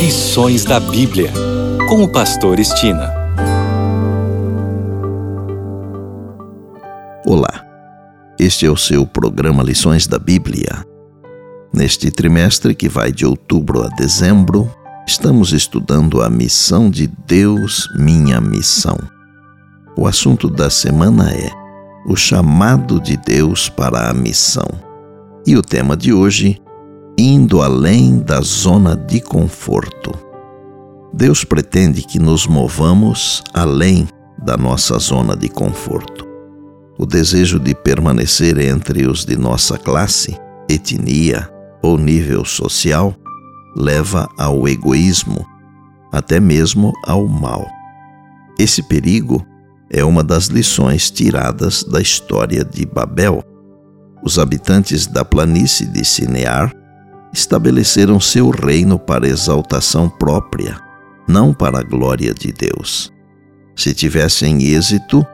Lições da Bíblia, com o Pastor Estina. Olá, este é o seu programa Lições da Bíblia. Neste trimestre, que vai de outubro a dezembro, estamos estudando a missão de Deus, minha missão. O assunto da semana é o chamado de Deus para a missão. E o tema de hoje indo além da zona de conforto. Deus pretende que nos movamos além da nossa zona de conforto. O desejo de permanecer entre os de nossa classe, etnia ou nível social leva ao egoísmo, até mesmo ao mal. Esse perigo é uma das lições tiradas da história de Babel. Os habitantes da planície de Sinear estabeleceram seu reino para exaltação própria, não para a glória de Deus. Se tivessem êxito,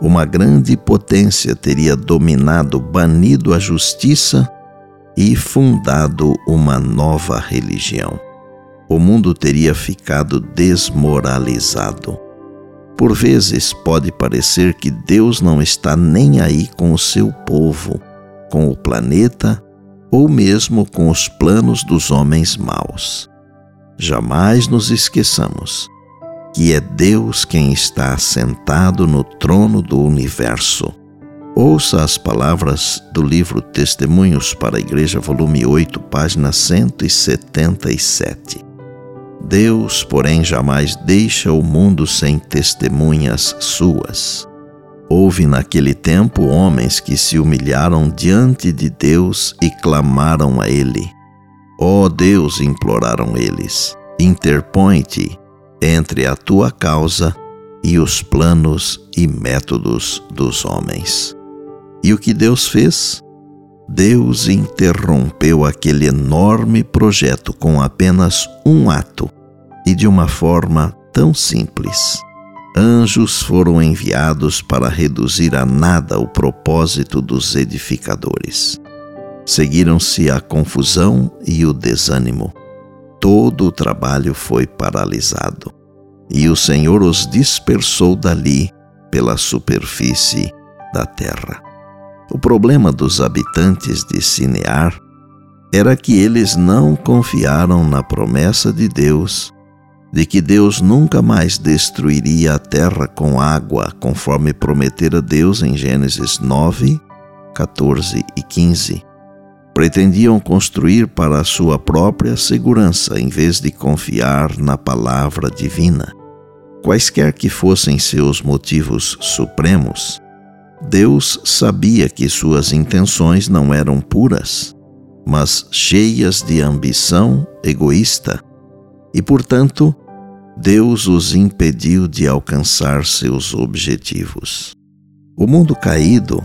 uma grande potência teria dominado, banido a justiça e fundado uma nova religião. O mundo teria ficado desmoralizado. Por vezes pode parecer que Deus não está nem aí com o seu povo, com o planeta ou mesmo com os planos dos homens maus. Jamais nos esqueçamos que é Deus quem está sentado no trono do universo. Ouça as palavras do livro Testemunhos para a Igreja, volume 8, página 177. Deus, porém, jamais deixa o mundo sem testemunhas suas. Houve naquele tempo homens que se humilharam diante de Deus e clamaram a Ele. Ó oh Deus, imploraram eles, interpõe-te entre a tua causa e os planos e métodos dos homens. E o que Deus fez? Deus interrompeu aquele enorme projeto com apenas um ato e de uma forma tão simples anjos foram enviados para reduzir a nada o propósito dos edificadores. Seguiram-se a confusão e o desânimo. Todo o trabalho foi paralisado, e o Senhor os dispersou dali pela superfície da terra. O problema dos habitantes de Sinear era que eles não confiaram na promessa de Deus de que Deus nunca mais destruiria a terra com água, conforme prometera Deus em Gênesis 9, 14 e 15. Pretendiam construir para a sua própria segurança em vez de confiar na palavra divina. Quaisquer que fossem seus motivos supremos, Deus sabia que suas intenções não eram puras, mas cheias de ambição egoísta e, portanto, Deus os impediu de alcançar seus objetivos. O mundo caído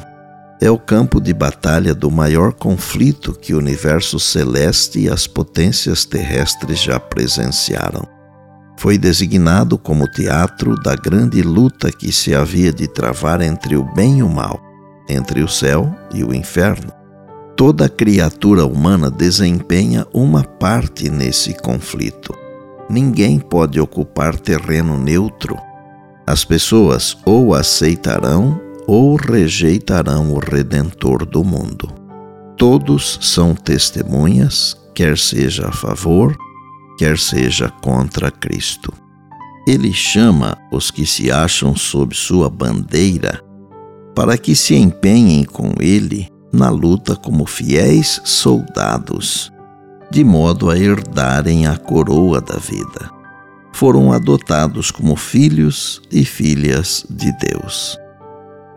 é o campo de batalha do maior conflito que o universo celeste e as potências terrestres já presenciaram. Foi designado como teatro da grande luta que se havia de travar entre o bem e o mal, entre o céu e o inferno. Toda criatura humana desempenha uma parte nesse conflito. Ninguém pode ocupar terreno neutro. As pessoas ou aceitarão ou rejeitarão o Redentor do mundo. Todos são testemunhas, quer seja a favor, quer seja contra Cristo. Ele chama os que se acham sob sua bandeira para que se empenhem com ele na luta como fiéis soldados de modo a herdarem a coroa da vida. Foram adotados como filhos e filhas de Deus.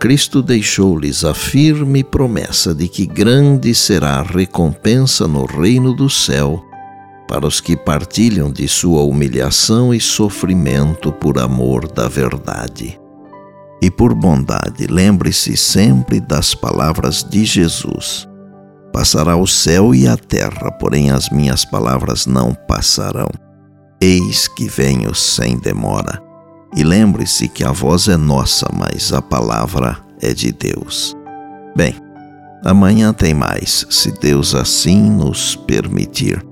Cristo deixou-lhes a firme promessa de que grande será a recompensa no reino do céu para os que partilham de sua humilhação e sofrimento por amor da verdade. E por bondade, lembre-se sempre das palavras de Jesus Passará o céu e a terra, porém as minhas palavras não passarão. Eis que venho sem demora. E lembre-se que a voz é nossa, mas a palavra é de Deus. Bem, amanhã tem mais, se Deus assim nos permitir.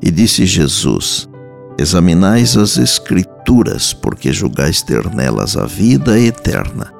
E disse Jesus: Examinais as Escrituras, porque julgais ter nelas a vida eterna.